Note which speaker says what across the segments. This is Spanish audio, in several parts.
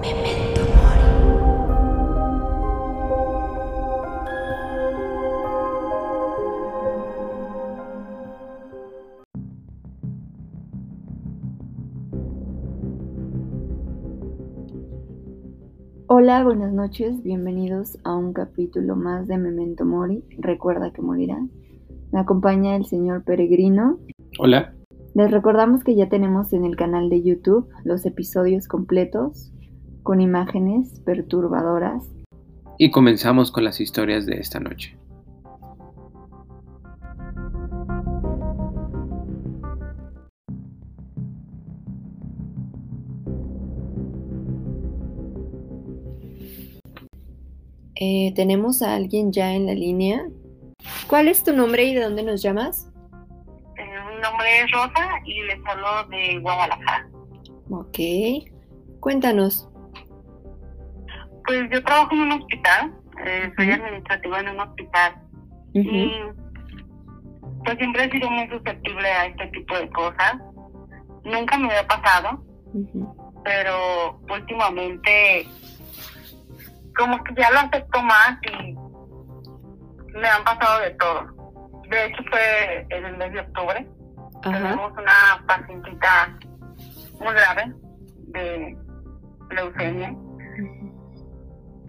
Speaker 1: Memento Mori.
Speaker 2: Hola, buenas noches, bienvenidos a un capítulo más de Memento Mori. Recuerda que morirás. Me acompaña el señor Peregrino.
Speaker 3: Hola.
Speaker 2: Les recordamos que ya tenemos en el canal de YouTube los episodios completos con imágenes perturbadoras.
Speaker 3: Y comenzamos con las historias de esta noche.
Speaker 2: Eh, tenemos a alguien ya en la línea. ¿Cuál es tu nombre y de dónde nos llamas?
Speaker 4: Mi nombre es Rosa y les hablo de Guadalajara.
Speaker 2: Ok. Cuéntanos.
Speaker 4: Pues yo trabajo en un hospital, eh, soy administrativa en un hospital y pues siempre he sido muy susceptible a este tipo de cosas. Nunca me había pasado, pero últimamente como que ya lo acepto más y me han pasado de todo. De hecho fue en el mes de octubre. Tenemos una pacientita muy grave de leucemia.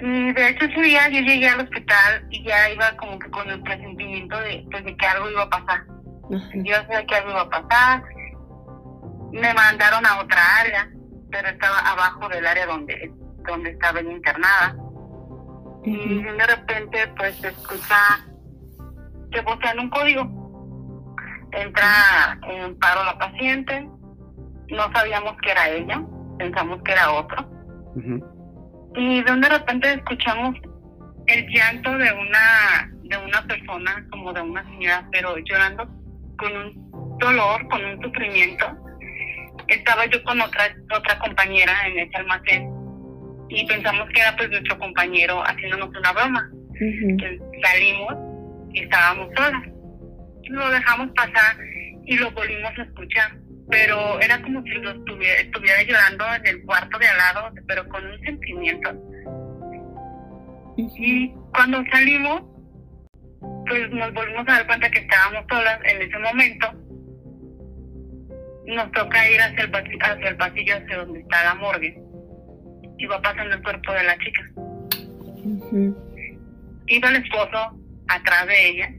Speaker 4: Y de hecho ese día yo llegué al hospital y ya iba como que con el presentimiento de, pues, de que algo iba a pasar. Yo sabía que algo iba a pasar. Me mandaron a otra área, pero estaba abajo del área donde, donde estaba internada. Y de repente pues se escucha que vocean un código. Entra en paro la paciente, no sabíamos que era ella, pensamos que era otro. Y de repente escuchamos el llanto de una de una persona, como de una señora, pero llorando con un dolor, con un sufrimiento. Estaba yo con otra otra compañera en ese almacén y pensamos que era pues nuestro compañero haciéndonos una broma. Salimos y estábamos solas. Lo dejamos pasar y lo volvimos a escuchar pero era como si lo estuviera, estuviera llorando en el cuarto de al lado, pero con un sentimiento. Y cuando salimos, pues nos volvimos a dar cuenta que estábamos solas en ese momento. Nos toca ir hacia el, pasillo, hacia el pasillo, hacia donde está la morgue. Y va pasando el cuerpo de la chica. Iba el esposo atrás de ella.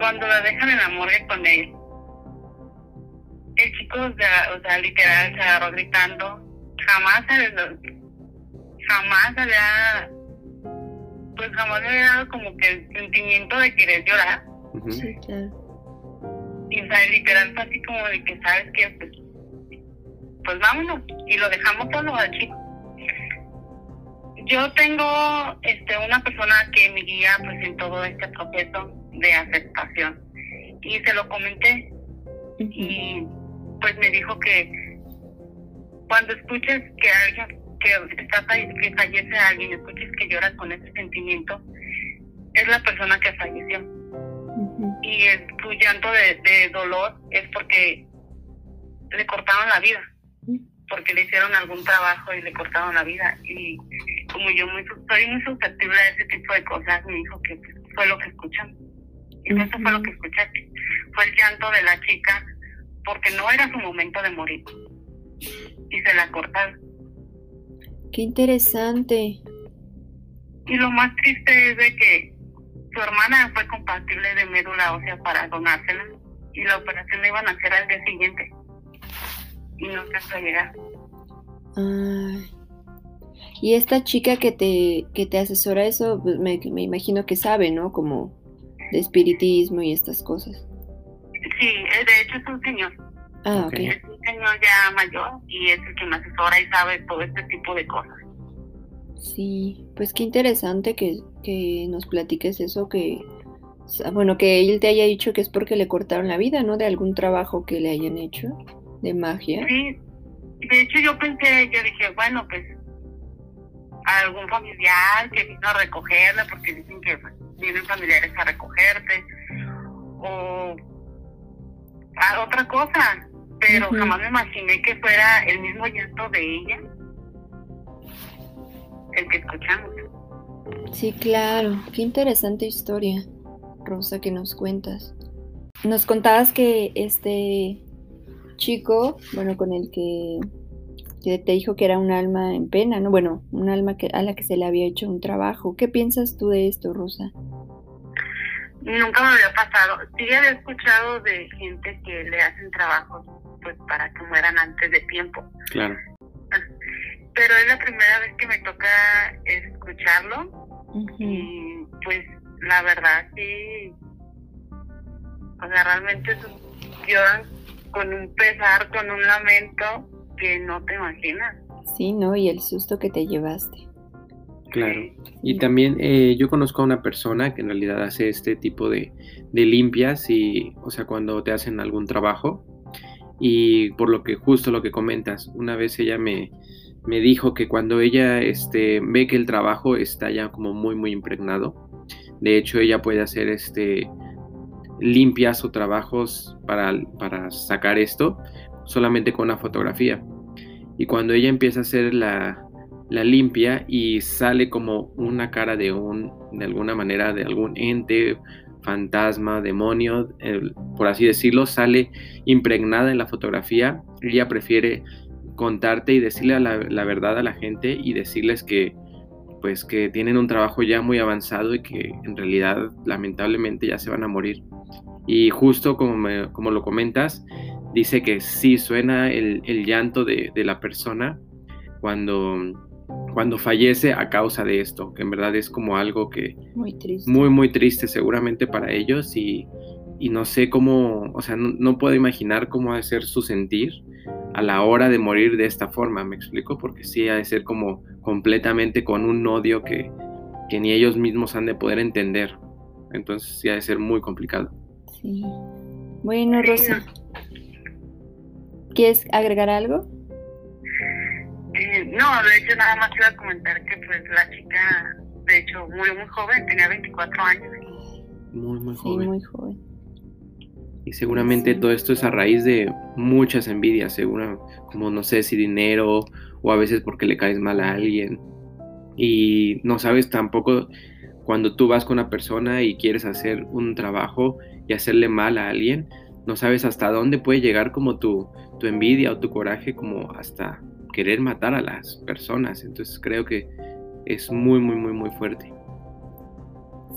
Speaker 4: Cuando la dejan en la morgue con él, el chico, o sea, o sea, literal, se agarró gritando. Jamás, jamás había, pues jamás me había dado como que el sentimiento de querer llorar.
Speaker 2: Sí, claro.
Speaker 4: Y, o sea, literal fue así como de que, ¿sabes qué? Pues, pues vámonos. Y lo dejamos solo al chico. Yo tengo este una persona que me guía pues en todo este proceso de aceptación. Y se lo comenté. Y pues me dijo que cuando escuches que alguien que está que fallece alguien, escuches que llora con ese sentimiento, es la persona que falleció. Y el, tu llanto de, dolor es porque le cortaron la vida, porque le hicieron algún trabajo y le cortaron la vida. Y como yo muy, soy muy susceptible a ese tipo de cosas, me dijo que fue lo que escuchan. Y eso fue lo que escuchaste. Fue el llanto de la chica porque no era su momento de morir. Y se la cortaron.
Speaker 2: Qué interesante.
Speaker 4: Y lo más triste es de que su hermana fue compatible de médula ósea para donársela y la operación la iban a hacer al día siguiente y no se a llegar.
Speaker 2: Y esta chica que te, que te asesora eso, pues, me, me imagino que sabe, ¿no? Como de espiritismo y estas cosas.
Speaker 4: Sí, eh, de hecho es un señor.
Speaker 2: Ah, ok.
Speaker 4: Es un señor ya mayor y es el que me asesora y sabe todo este tipo de cosas.
Speaker 2: Sí, pues qué interesante que, que nos platiques eso, que, bueno, que él te haya dicho que es porque le cortaron la vida, ¿no? De algún trabajo que le hayan hecho de magia.
Speaker 4: Sí, de hecho yo pensé, yo dije, bueno, pues algún familiar que vino a recogerla, porque dicen que pues, vienen familiares a recogerte, o a otra cosa,
Speaker 5: pero jamás me imaginé que fuera el mismo llanto de ella el que escuchamos.
Speaker 2: Sí, claro, qué interesante historia, Rosa, que nos cuentas. Nos contabas que este chico, bueno, con el que, te dijo que era un alma en pena, ¿no? Bueno, un alma que, a la que se le había hecho un trabajo. ¿Qué piensas tú de esto, Rosa?
Speaker 5: Nunca me había pasado. Sí había escuchado de gente que le hacen trabajos pues para que mueran antes de tiempo.
Speaker 3: Claro.
Speaker 5: Pero es la primera vez que me toca escucharlo y pues la verdad sí, o sea, realmente lloran con un pesar, con un lamento que no te imaginas.
Speaker 2: Sí, ¿no? Y el susto que te llevaste.
Speaker 3: Claro. Y también eh, yo conozco a una persona que en realidad hace este tipo de, de, limpias y, o sea, cuando te hacen algún trabajo y por lo que justo lo que comentas, una vez ella me, me dijo que cuando ella este, ve que el trabajo está ya como muy muy impregnado, de hecho ella puede hacer este limpias o trabajos para, para sacar esto solamente con una fotografía. Y cuando ella empieza a hacer la, la limpia y sale como una cara de un, de alguna manera, de algún ente, fantasma, demonio, por así decirlo, sale impregnada en la fotografía. Ella prefiere contarte y decirle la, la, verdad a la gente y decirles que pues que tienen un trabajo ya muy avanzado y que en realidad lamentablemente ya se van a morir. Y justo como, como lo comentas, dice que sí suena el, el llanto de, de, la persona cuando, cuando fallece a causa de esto, que en verdad es como algo que...
Speaker 2: Muy triste.
Speaker 3: Muy, muy triste seguramente para ellos y, y no sé cómo, o sea, no, no puedo imaginar cómo ha de ser su sentir a la hora de morir de esta forma, ¿me explico? Porque sí ha de ser como completamente con un odio que, que ni ellos mismos han de poder entender. Entonces sí ha de ser muy complicado.
Speaker 2: Sí. Bueno, Rosa. ¿Quieres agregar algo?
Speaker 5: Eh, no, de hecho nada más iba a comentar que pues la chica, de hecho, murió muy joven, tenía 24 años.
Speaker 3: Muy, muy joven.
Speaker 2: Sí, muy joven.
Speaker 3: Y seguramente todo esto es a raíz de muchas envidias, seguro, como no sé si dinero o a veces porque le caes mal a alguien. Y no sabes tampoco cuando tú vas con una persona y quieres hacer un trabajo y hacerle mal a alguien, no sabes hasta dónde puede llegar como tu, tu envidia o tu coraje, como hasta querer matar a las personas. Entonces creo que es muy, muy, muy, muy fuerte.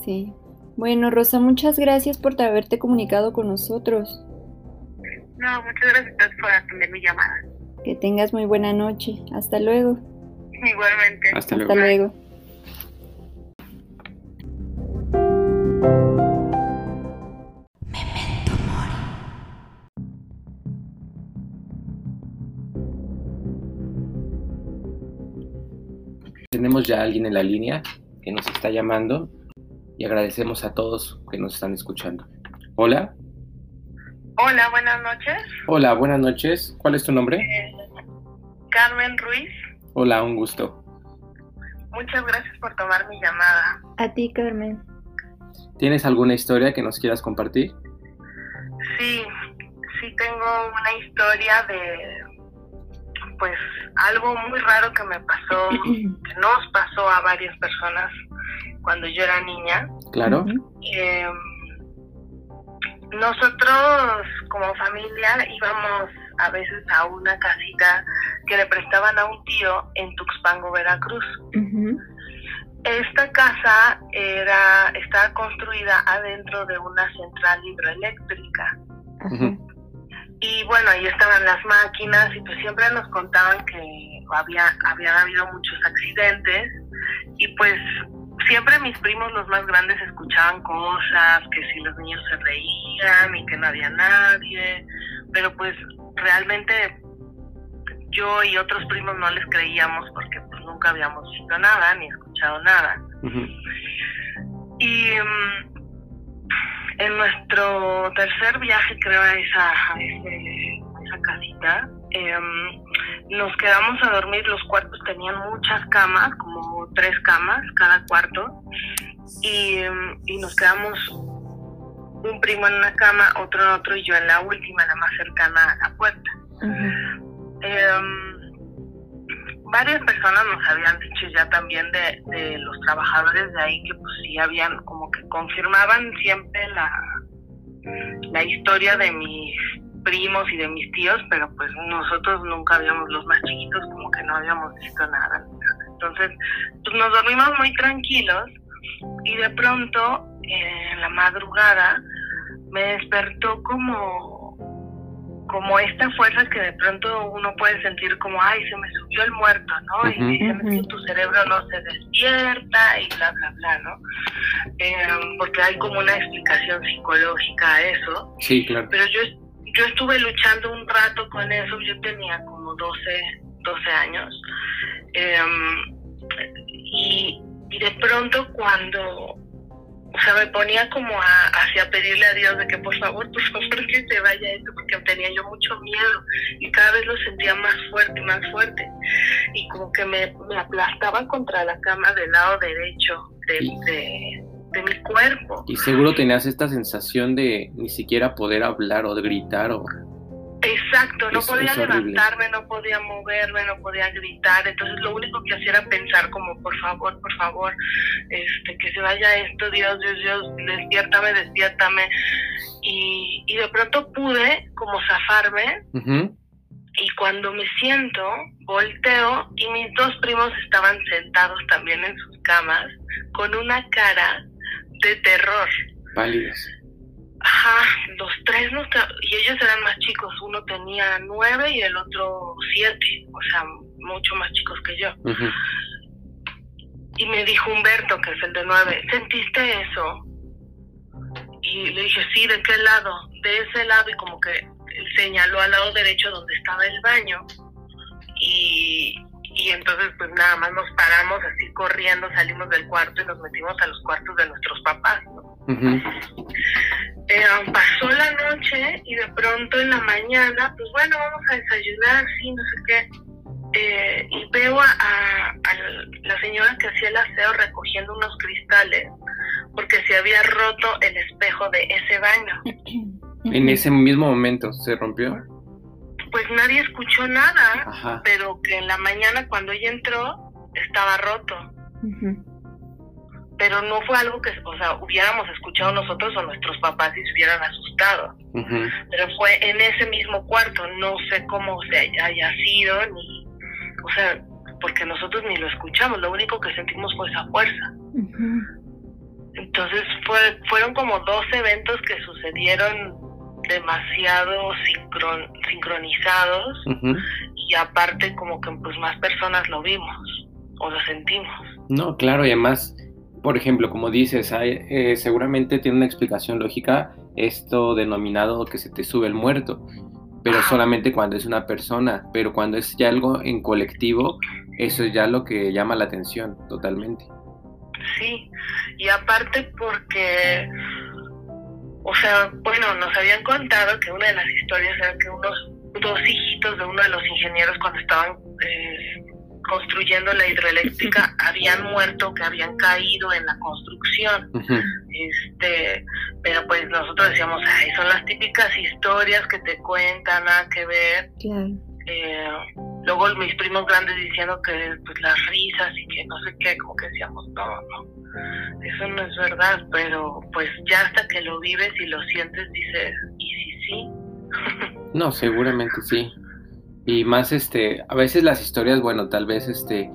Speaker 2: Sí, bueno, Rosa, muchas gracias por haberte comunicado con nosotros.
Speaker 5: No, muchas gracias por atender mi llamada.
Speaker 2: Que tengas muy buena noche. Hasta luego.
Speaker 5: Igualmente.
Speaker 3: Hasta luego.
Speaker 2: Hasta luego.
Speaker 3: Tenemos ya a alguien en la línea que nos está llamando y agradecemos a todos que nos están escuchando. Hola.
Speaker 5: Hola, buenas noches.
Speaker 3: Hola, buenas noches. ¿Cuál es tu nombre?
Speaker 5: Eh, Carmen Ruiz.
Speaker 3: Hola, un gusto.
Speaker 5: Muchas gracias por tomar mi llamada.
Speaker 2: A ti, Carmen.
Speaker 3: ¿Tienes alguna historia que nos quieras compartir?
Speaker 5: Sí, sí tengo una historia de pues algo muy raro que me pasó, que nos pasó a varias personas cuando yo era niña.
Speaker 3: Claro.
Speaker 5: Eh, nosotros como familia íbamos a veces a una casita que le prestaban a un tío en Tuxpango, Veracruz. Esta casa era estaba construida adentro de una central hidroeléctrica. Y bueno, ahí estaban las máquinas y pues siempre nos contaban que había habían habido muchos accidentes y pues siempre mis primos los más grandes escuchaban cosas, que si los niños se reían y que no había nadie, pero pues realmente yo y otros primos no les creíamos porque pues nunca habíamos visto nada ni escuchado nada. Y mm, en nuestro tercer viaje creo a esa, a esa casita, em, nos quedamos a dormir, los cuartos tenían muchas camas, como tres camas cada cuarto, y, nos quedamos un primo en una cama, otro en otro y yo en la última, la más cercana a la puerta. Em, varias personas nos habían dicho ya también de, de los trabajadores de ahí que pues sí habían como que confirmaban siempre la, la historia de mis primos y de mis tíos, pero pues nosotros nunca habíamos, los más chiquitos, como que no habíamos visto nada. Entonces, pues nos dormimos muy tranquilos y de pronto, en la madrugada, me despertó como como esta fuerza que de pronto uno puede sentir como, ay, se me subió el muerto, ¿no? y tu cerebro no se despierta y bla, bla, bla, ¿no? Eh, porque hay como una explicación psicológica a eso.
Speaker 3: Sí, claro.
Speaker 5: Pero yo, yo estuve luchando un rato con eso, yo tenía como 12, 12 años. Em, y, y de pronto cuando o sea, me ponía como a, hacia pedirle a Dios de que por favor, por favor que se vaya esto, porque tenía yo mucho miedo y cada vez lo sentía más fuerte, más fuerte. Y como que me, me aplastaba contra la cama del lado derecho de, de mi cuerpo.
Speaker 3: Y seguro tenías esta sensación de ni siquiera poder hablar o de gritar o
Speaker 5: Exacto, no podía levantarme, no podía moverme, no podía gritar, entonces lo único que hacía era pensar como por favor, por favor, este, que se vaya esto, Dios, Dios, Dios, despiértame, despiértame. Y, y de pronto pude como zafarme y cuando me siento, volteo y mis dos primos estaban sentados también en sus camas con una cara de terror.
Speaker 3: Pálidos
Speaker 5: Ajá, los tres no y ellos eran más chicos, uno tenía nueve y el otro siete, o sea, mucho más chicos que yo. Y me dijo Humberto, que es el de nueve, ¿sentiste eso? Y le dije, sí, ¿de qué lado? De ese lado y como que señaló al lado derecho donde estaba el baño. Y, y entonces pues nada más nos paramos así corriendo, salimos del cuarto y nos metimos a los cuartos de nuestros papás. Eh, pasó la noche y de pronto en la mañana, pues bueno, vamos a desayunar, sí, no sé qué. Eh, y veo a, la señora que hacía el aseo recogiendo unos cristales porque se había roto el espejo de ese baño.
Speaker 3: En ese mismo momento se rompió.
Speaker 5: Pues nadie escuchó nada, pero que en la mañana cuando ella entró estaba roto pero no fue algo que, o sea, hubiéramos escuchado nosotros o nuestros papás y se hubieran asustado. Pero fue en ese mismo cuarto, no sé cómo se haya, sido, ni, o sea, porque nosotros ni lo escuchamos, lo único que sentimos fue esa fuerza. Entonces fue, fueron como dos eventos que sucedieron demasiado sincronizados y aparte como que pues más personas lo vimos o lo sentimos.
Speaker 3: No, claro, y además por ejemplo, como dices, eh, seguramente tiene una explicación lógica esto denominado que se te sube el muerto, pero solamente cuando es una persona, pero cuando es ya algo en colectivo, eso es ya lo que llama la atención totalmente.
Speaker 5: Sí, y aparte porque, o sea, bueno, nos habían contado que una de las historias era que unos dos hijitos de uno de los ingenieros cuando estaban eh, construyendo la hidroeléctrica habían muerto, que habían caído en la construcción. este Pero pues nosotros decíamos, ay, son las típicas historias que te cuentan, nada que ver. Eh, luego mis primos grandes diciendo que pues las risas y que no sé qué, como que decíamos, no, no, eso no es verdad, pero pues ya hasta que lo vives y lo sientes dices, ¿y si sí?
Speaker 3: no, seguramente sí. Y más, este, a veces las historias, bueno, tal vez, este,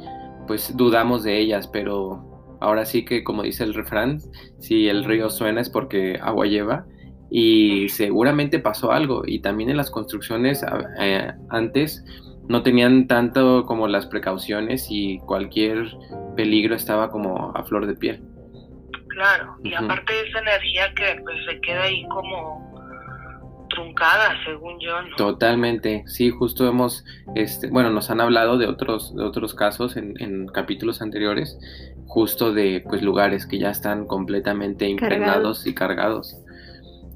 Speaker 3: pues dudamos de ellas, pero ahora sí que, como dice el refrán, si el río suena es porque agua lleva. Y seguramente pasó algo. Y también en las construcciones eh, antes no tenían tanto como las precauciones y cualquier peligro estaba como a flor de piel.
Speaker 5: Claro, y aparte de esa energía que pues, se queda ahí como truncada, según yo.
Speaker 3: Totalmente, sí, justo hemos, este, bueno, nos han hablado de otros, de otros casos en, capítulos anteriores, justo de pues lugares que ya están completamente impregnados y cargados.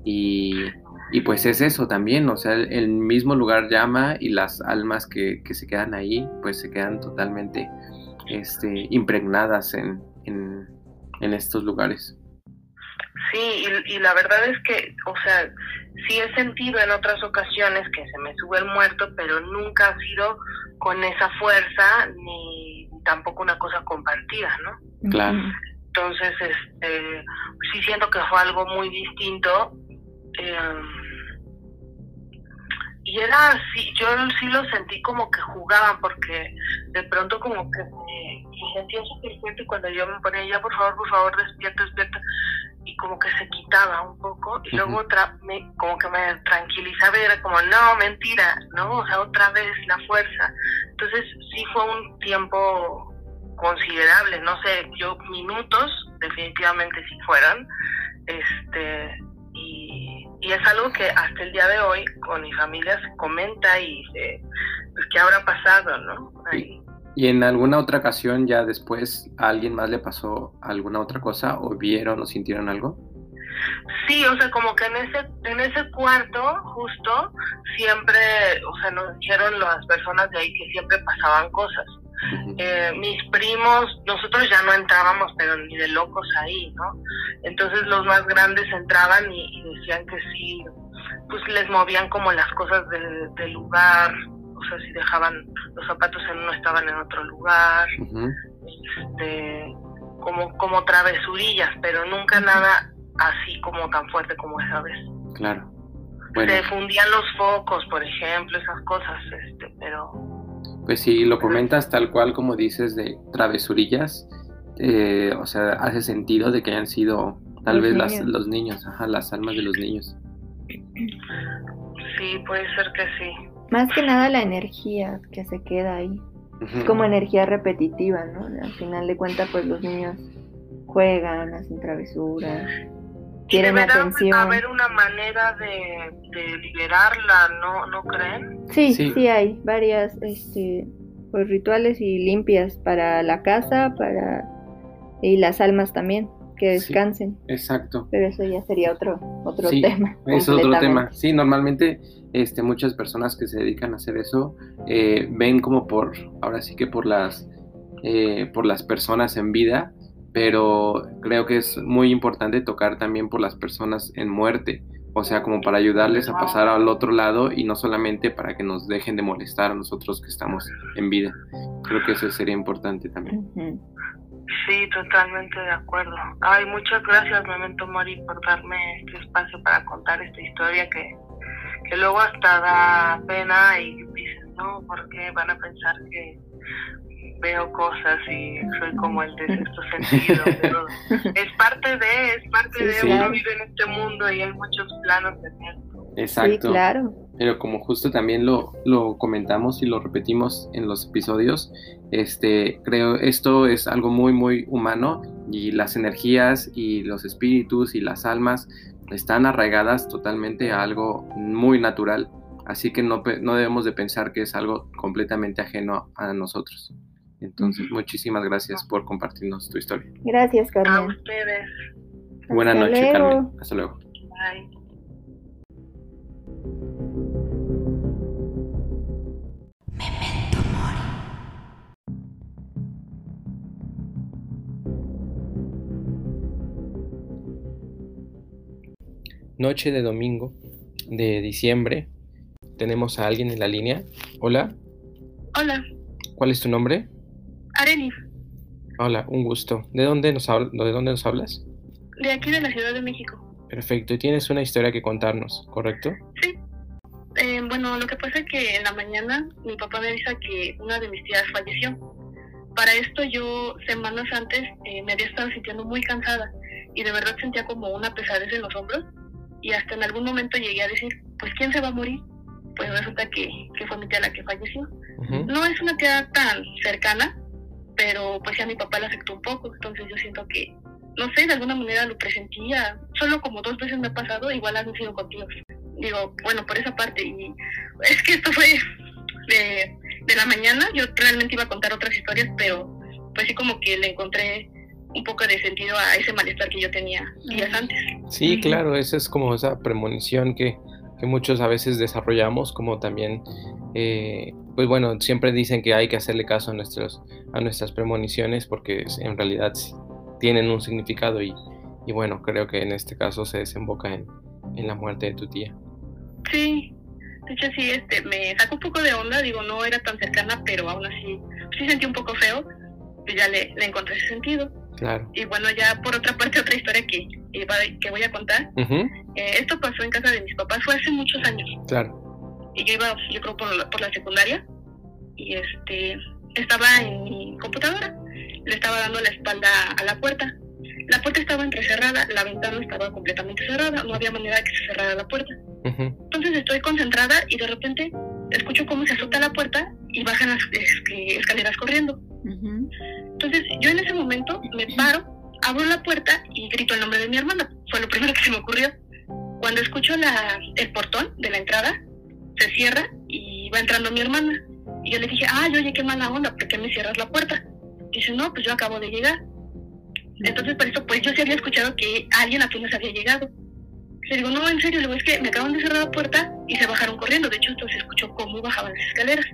Speaker 3: Y, pues es eso también, o sea, el, mismo lugar llama y las almas que, se quedan ahí, pues se quedan totalmente este, impregnadas en, en, en estos lugares.
Speaker 5: Sí, y, la verdad es que, o sea, sí he sentido en otras ocasiones que se me sube el muerto, pero nunca ha sido con esa fuerza ni tampoco una cosa compartida, ¿no?
Speaker 3: Claro.
Speaker 5: Entonces, este, sí siento que fue algo muy distinto. Em, y era así, yo sí lo sentí como que jugaban, porque de pronto como que me, sentía súper fuerte cuando yo me ponía, ya por favor, por favor, despierta, despierta, y como que se quitaba un poco, y luego otra, me, como que me tranquilizaba y era como, no, mentira, ¿no? O sea, otra vez la fuerza. Entonces sí fue un tiempo considerable, no sé, yo minutos definitivamente si fueran, este, y, y, es algo que hasta el día de hoy con mi familia se comenta y se, pues qué habrá pasado, ¿no?
Speaker 3: ¿Y en alguna otra ocasión ya después a alguien más le pasó alguna otra cosa o vieron o sintieron algo?
Speaker 5: Sí, o sea, como que en ese en ese cuarto justo siempre, o sea, nos dijeron las personas de ahí que siempre pasaban cosas. Eh, mis primos, nosotros ya no entrábamos, pero ni de locos ahí, ¿no? Entonces los más grandes entraban y, decían que sí, pues les movían como las cosas del, lugar, o sea, si dejaban los zapatos en uno estaban en otro lugar, este, como, como travesurillas, pero nunca nada así como tan fuerte como esa vez.
Speaker 3: Claro.
Speaker 5: Se fundían los focos, por ejemplo, esas cosas, este, pero
Speaker 3: pues si lo comentas tal cual como dices de travesurillas, eh, o sea, hace sentido de que hayan sido tal vez Las, los niños, ajá, las almas de los niños.
Speaker 5: Sí, puede ser que sí.
Speaker 2: Más que nada la energía que se queda ahí. Es como energía repetitiva, ¿no? Al final de cuentas, pues los niños juegan, hacen travesuras quieren atención.
Speaker 5: haber una manera de, liberarla, ¿no, ¿no creen?
Speaker 2: Sí, sí, hay varias este, pues, rituales y limpias para la casa, para y las almas también que descansen.
Speaker 3: exacto.
Speaker 2: Pero eso ya sería otro otro tema.
Speaker 3: Es otro tema. Sí, normalmente este muchas personas que se dedican a hacer eso eh, ven como por ahora sí que por las eh, por las personas en vida pero creo que es muy importante tocar también por las personas en muerte, o sea, como para ayudarles a pasar al otro lado y no solamente para que nos dejen de molestar a nosotros que estamos en vida. Creo que eso sería importante también.
Speaker 5: Sí, totalmente de acuerdo. Ay, muchas gracias, Memento Mori, por darme este espacio para contar esta historia que, que luego hasta da pena y dices, no, porque van a pensar que veo cosas y soy como el de sexto sentido, pero es parte de, es parte de, uno vive en este mundo y hay muchos planos de tiempo.
Speaker 3: Exacto.
Speaker 2: Sí, claro.
Speaker 3: Pero como justo también lo, lo comentamos y lo repetimos en los episodios, este, creo esto es algo muy, muy humano y las energías y los espíritus y las almas están arraigadas totalmente a algo muy natural. Así que no, no debemos de pensar que es algo completamente ajeno a nosotros. Entonces, muchísimas gracias por compartirnos tu historia.
Speaker 2: Gracias, Carmen.
Speaker 5: A ustedes.
Speaker 3: Buenas noches, Carmen. Hasta luego.
Speaker 5: Bye.
Speaker 3: Noche de domingo de diciembre. Tenemos a alguien en la línea. Hola.
Speaker 5: Hola.
Speaker 3: ¿Cuál es tu nombre? Hola, un gusto. ¿De dónde nos, ¿De dónde nos hablas?
Speaker 5: De aquí de la Ciudad de México.
Speaker 3: Perfecto, y tienes una historia que contarnos, ¿correcto?
Speaker 5: Sí. Eh, bueno, lo que pasa es que en la mañana mi papá me avisa que una de mis tías falleció. Para esto yo semanas antes eh, me había estado sintiendo muy cansada y de verdad sentía como una pesadez en los hombros y hasta en algún momento llegué a decir, pues ¿quién se va a morir? Pues resulta que, que fue mi tía la que falleció. No es una tía tan cercana, pero pues ya mi papá le afectó un poco, entonces yo siento que, no sé, de alguna manera lo presentía, solo como dos veces me ha pasado, igual han sido contigo. Digo, bueno, por esa parte, y es que esto fue de, de la mañana, yo realmente iba a contar otras historias, pero pues sí como que le encontré un poco de sentido a ese malestar que yo tenía días antes.
Speaker 3: Sí, claro, esa es como esa premonición que, que muchos a veces desarrollamos, como también eh, pues bueno, siempre dicen que hay que hacerle caso a, nuestros, a nuestras premoniciones porque en realidad tienen un significado y, y bueno, creo que en este caso se desemboca en, en la muerte de tu tía.
Speaker 6: Sí, de hecho sí, este, me sacó un poco de onda, digo, no era tan cercana, pero aún así sí sentí un poco feo, y ya le, le encontré ese sentido.
Speaker 3: Claro.
Speaker 6: Y bueno, ya por otra parte, otra historia que, que voy a contar. Eh, esto pasó en casa de mis papás, fue hace muchos años.
Speaker 3: Claro.
Speaker 6: Y yo iba, yo creo, por la, por la secundaria, y este, estaba en mi computadora, le estaba dando la espalda a la puerta. La puerta estaba entrecerrada, la ventana estaba completamente cerrada, no había manera de que se cerrara la puerta. Entonces estoy concentrada y de repente escucho cómo se azota la puerta y bajan las escaleras corriendo. Entonces yo en ese momento me paro, abro la puerta y grito el nombre de mi hermana. Fue lo primero que se me ocurrió. Cuando escucho la, el portón de la entrada, se cierra y va entrando mi hermana. Y yo le dije, ay, oye, qué mala onda, ¿por qué me cierras la puerta? Dice, no, pues yo acabo de llegar. Entonces, por eso, pues yo sí había escuchado que alguien apenas había llegado. Le digo, no, en serio, le digo, es que me acaban de cerrar la puerta y se bajaron corriendo. De hecho, entonces escuchó cómo bajaban las escaleras.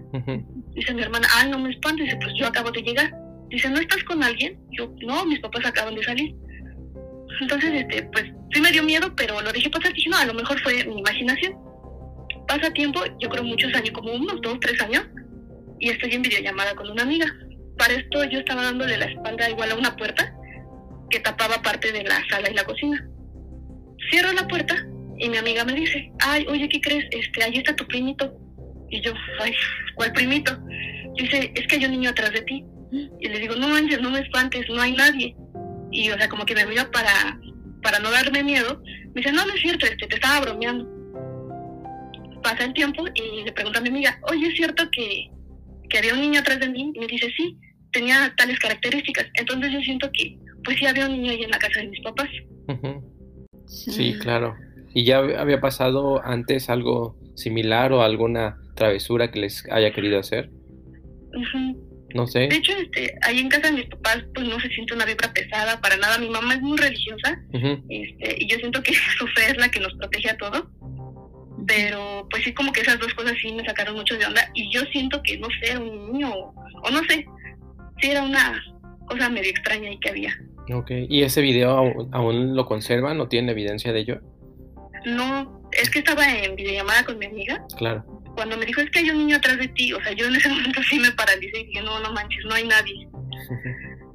Speaker 6: Dice mi hermana, ay, no me espantes. Dice, pues yo acabo de llegar. Dice, ¿no estás con alguien? Yo, no, mis papás acaban de salir. Entonces, este, pues sí me dio miedo, pero lo dejé pasar. Dije, no, a lo mejor fue mi imaginación. Pasa tiempo, yo creo muchos años, como unos dos, tres años, y estoy en videollamada con una amiga. Para esto yo estaba dándole la espalda igual a una puerta que tapaba parte de la sala y la cocina. Cierro la puerta y mi amiga me dice, ay, oye, ¿qué crees? Este, ahí está tu primito. Y yo, ay, ¿cuál primito? Dice, es que hay un niño atrás de ti. Y le digo, no manches, no me espantes, no hay nadie. Y, o sea, como que me mira para, para no darme miedo. Me dice, no, no es cierto, este, te estaba bromeando. Pasa el tiempo y le pregunto a mi amiga, oye, ¿es cierto que, que había un niño atrás de mí? Y me dice, sí, tenía tales características. Entonces yo siento que, pues sí había un niño ahí en la casa de mis papás.
Speaker 3: Sí, claro. ¿Y ya había pasado antes algo similar o alguna travesura que les haya querido hacer? No sé.
Speaker 6: De hecho, este, ahí en casa de mis papás, pues no se siente una vibra pesada para nada. Mi mamá es muy religiosa este, y yo siento que su fe es la que nos protege a todos. Pero pues sí, como que esas dos cosas sí me sacaron mucho de onda y yo siento que, no sé, un niño, o no sé, sí era una cosa medio extraña ahí que había.
Speaker 3: Ok, ¿y ese video aún, lo conservan o tiene evidencia de ello?
Speaker 6: No, es que estaba en videollamada con mi amiga.
Speaker 3: Claro.
Speaker 6: Cuando me dijo, es que hay un niño atrás de ti, o sea, yo en ese momento sí me paralicé y dije, no, no manches, no hay nadie.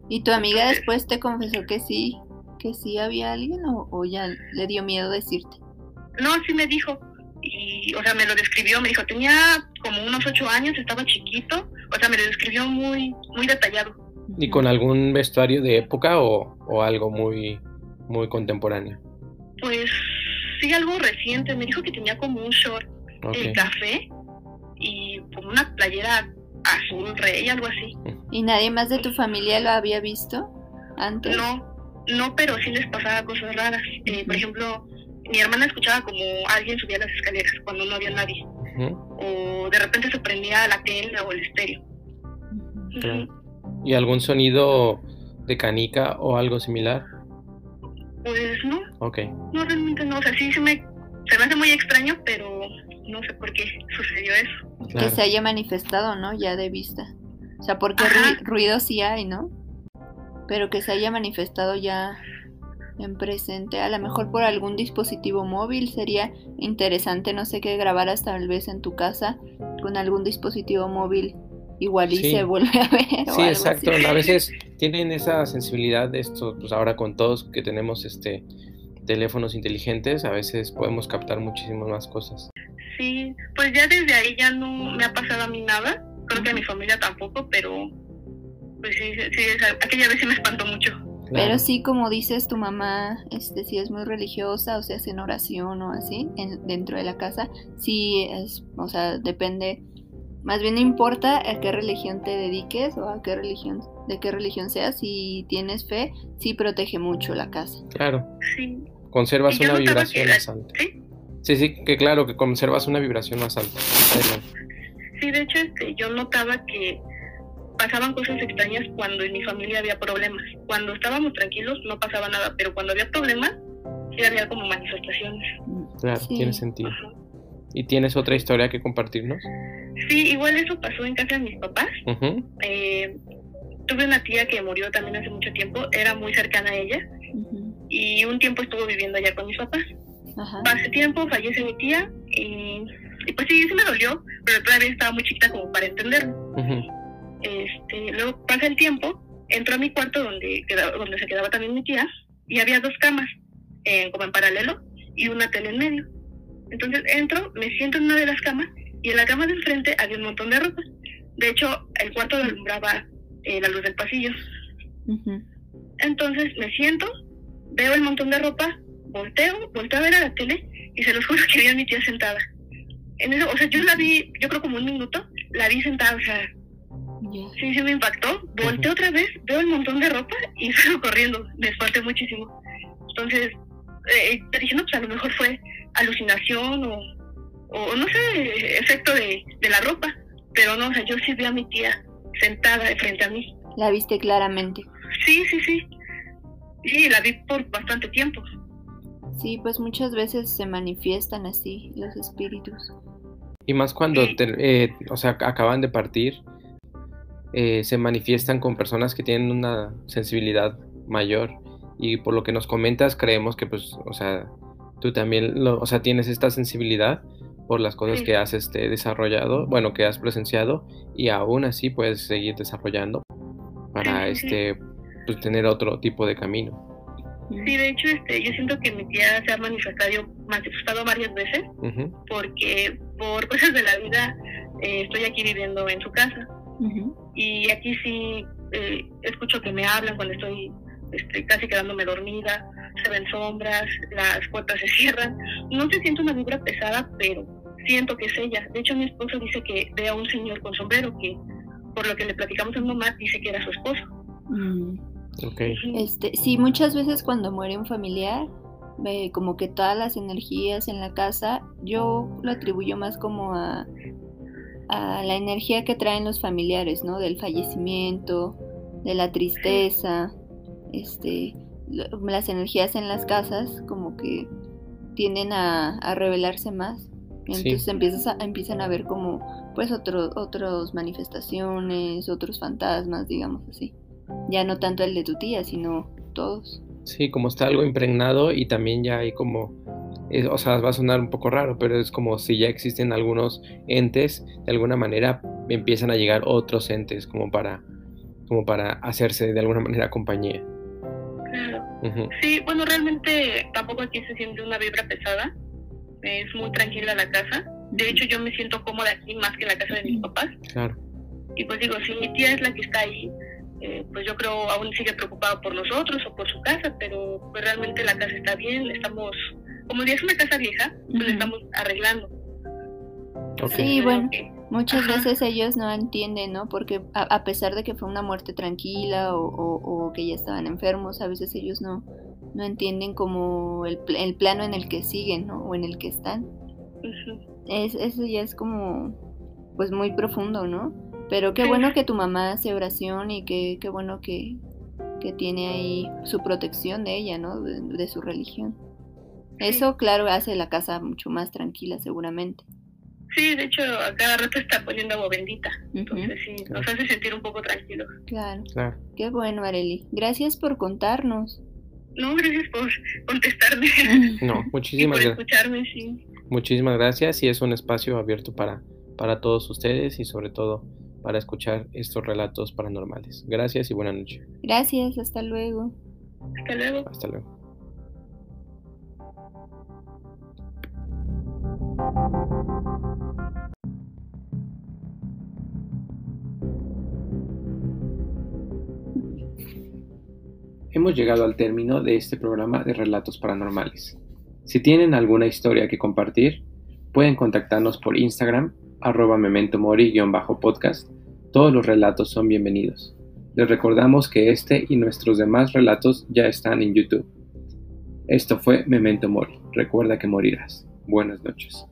Speaker 2: ¿Y tu amiga después te confesó que sí, que sí había alguien o, ya le dio miedo decirte?
Speaker 6: No, sí me dijo. Y, o sea, me lo describió, me dijo, tenía como unos ocho años, estaba chiquito, o sea, me lo describió muy, muy detallado.
Speaker 3: ¿Y con algún vestuario de época o, algo muy, muy contemporáneo?
Speaker 6: Pues sí, algo reciente. Me dijo que tenía como un short de café y como una playera azul rey, algo así.
Speaker 2: ¿Y nadie más de tu familia lo había visto antes?
Speaker 6: No, no, pero sí les pasaba cosas raras. Eh, por ejemplo, mi hermana escuchaba como alguien subía las escaleras cuando no había nadie. O de repente se prendía la tele o el estéreo.
Speaker 3: ¿Y algún sonido de canica o algo similar?
Speaker 6: Pues no.
Speaker 3: Ok.
Speaker 6: No, realmente no. O sea, sí se me, se me hace muy extraño, pero no sé por qué sucedió eso.
Speaker 2: Que se haya manifestado, ¿no? Ya de vista. O sea, porque ruido sí hay, ¿no? Pero que se haya manifestado ya en presente, a lo mejor por algún dispositivo móvil sería interesante, no sé qué, grabar hasta tal vez en tu casa con algún dispositivo móvil igual y se vuelve a ver.
Speaker 3: Sí, exacto. A veces tienen esa sensibilidad de esto, pues ahora con todos que tenemos este teléfonos inteligentes, a veces podemos captar muchísimas más cosas.
Speaker 6: Sí, pues ya desde ahí ya no me ha pasado a mí nada, creo que a mi familia tampoco, pero pues sí, sí aquella vez sí me espantó mucho.
Speaker 2: Pero sí, como dices, tu mamá, este, si es muy religiosa o se hace en oración o así, en, dentro de la casa, sí es, o sea, depende más bien no importa a qué religión te dediques o a qué religión, de qué religión seas, si tienes fe, sí protege mucho la casa.
Speaker 3: Claro.
Speaker 6: Sí.
Speaker 3: Conservas una vibración más alta. ¿Sí? Sí, sí, que claro, que conservas una vibración más alta.
Speaker 6: Sí, de hecho, este, yo notaba que pasaban cosas extrañas cuando en mi familia había problemas. Cuando estábamos tranquilos no pasaba nada, pero cuando había problemas sí había como manifestaciones.
Speaker 3: Claro, tiene sentido. ¿Y tienes otra historia que compartirnos?
Speaker 6: Sí, igual eso pasó en casa de mis papás. eh, tuve una tía que murió también hace mucho tiempo, era muy cercana a ella. y un tiempo estuvo viviendo allá con mis papás. Ajá. Pasé tiempo, fallece mi tía y, pues sí, sí me dolió, pero todavía estaba muy chiquita como para entenderlo. este, luego pasa el tiempo, entro a mi cuarto donde, donde se quedaba también mi tía y había dos camas, eh, como en paralelo, y una tele en medio. Entonces entro, me siento en una de las camas y en la cama de enfrente había un montón de ropa. De hecho, el cuarto alumbraba eh, la luz del pasillo. Entonces me siento, veo el montón de ropa, volteo, volteo a ver a la tele y se los juro que vi a mi tía sentada. En eso, o sea, yo la vi, yo creo como un minuto, la vi sentada, o sea, sí, sí me impactó. Volteo otra vez, veo el montón de ropa y salgo corriendo, me espanté muchísimo. Entonces, eh, dije, no, pues a lo mejor fue alucinación o, o no sé, efecto de, de la ropa. Pero no, o sea, yo sí vi a mi tía sentada frente a mí.
Speaker 2: ¿La viste claramente?
Speaker 6: Sí, sí, sí. Sí, la vi por bastante tiempo.
Speaker 2: Sí, pues muchas veces se manifiestan así los espíritus.
Speaker 3: Y más cuando, eh, o sea, acaban de partir, eh, se manifiestan con personas que tienen una sensibilidad mayor. Y por lo que nos comentas, creemos que, pues, o sea, tú también, lo, o sea, tienes esta sensibilidad por las cosas que has este, desarrollado, bueno, que has presenciado, y aún así puedes seguir desarrollando para este pues tener otro tipo de camino.
Speaker 6: Sí, de hecho, este, yo siento que mi tía se ha manifestado, manifestado varias veces, porque por cosas de la vida eh, estoy aquí viviendo en su casa. Y aquí sí eh, escucho que me hablan cuando estoy este, casi quedándome dormida, se ven sombras, las puertas se cierran. No se siente una vibra pesada, pero siento que es ella. De hecho, mi esposo dice que ve a un señor con sombrero que, por lo que le platicamos a mamá, dice que era su esposo.
Speaker 2: Mm. Este, sí, muchas veces cuando muere un familiar, como que todas las energías en la casa, yo lo atribuyo más como a, a la energía que traen los familiares, ¿no? Del fallecimiento, de la tristeza, este, las energías en las casas como que tienden a, a revelarse más. Entonces empiezas a, empiezan a ver como pues otro, otras manifestaciones, otros fantasmas, digamos así. Ya no tanto el de tu tía, sino todos.
Speaker 3: Sí, como está algo impregnado y también ya hay como, eh, o sea, va a sonar un poco raro, pero es como si ya existen algunos entes, de alguna manera empiezan a llegar otros entes como para, como para hacerse de alguna manera compañía.
Speaker 6: Sí, bueno, realmente tampoco aquí se siente una vibra pesada, es muy tranquila la casa. De hecho, yo me siento cómoda aquí más que en la casa de mis papás.
Speaker 3: Claro.
Speaker 6: Y pues digo, si mi tía es la que está ahí, eh, pues yo creo aún sigue preocupado por nosotros o por su casa, pero pues realmente la casa está bien, estamos, como ya es una casa vieja, pues la estamos arreglando.
Speaker 2: Sí, bueno, muchas veces ellos no entienden, ¿no? Porque a, pesar de que fue una muerte tranquila o, o, que ya estaban enfermos, a veces ellos no, no entienden como el, el plano en el que siguen, ¿no? O en el que están. es, eso ya es como, pues muy profundo, ¿no? Pero qué bueno que tu mamá hace oración y qué, qué bueno que, que tiene ahí su protección de ella, ¿no? De, su religión. Eso, claro, hace la casa mucho más tranquila, seguramente.
Speaker 6: Sí, de hecho, a cada rato está poniendo agua bendita. Entonces, sí, nos hace sentir un poco tranquilos.
Speaker 2: Claro. claro. Qué bueno, Areli. Gracias por contarnos.
Speaker 6: No, gracias por contestarme.
Speaker 3: No, muchísimas
Speaker 6: gracias. por escucharme, sí.
Speaker 3: Muchísimas gracias y es un espacio abierto para, para todos ustedes y sobre todo para escuchar estos relatos paranormales. Gracias y buena noche.
Speaker 2: Gracias, hasta luego.
Speaker 6: Hasta luego.
Speaker 3: Hasta luego. Hemos llegado al término de este programa de relatos paranormales. Si tienen alguna historia que compartir, pueden contactarnos por Instagram, arroba mementomori-podcast. Todos los relatos son bienvenidos. Les recordamos que este y nuestros demás relatos ya están en YouTube. Esto fue Memento Mori. Recuerda que morirás. Buenas noches.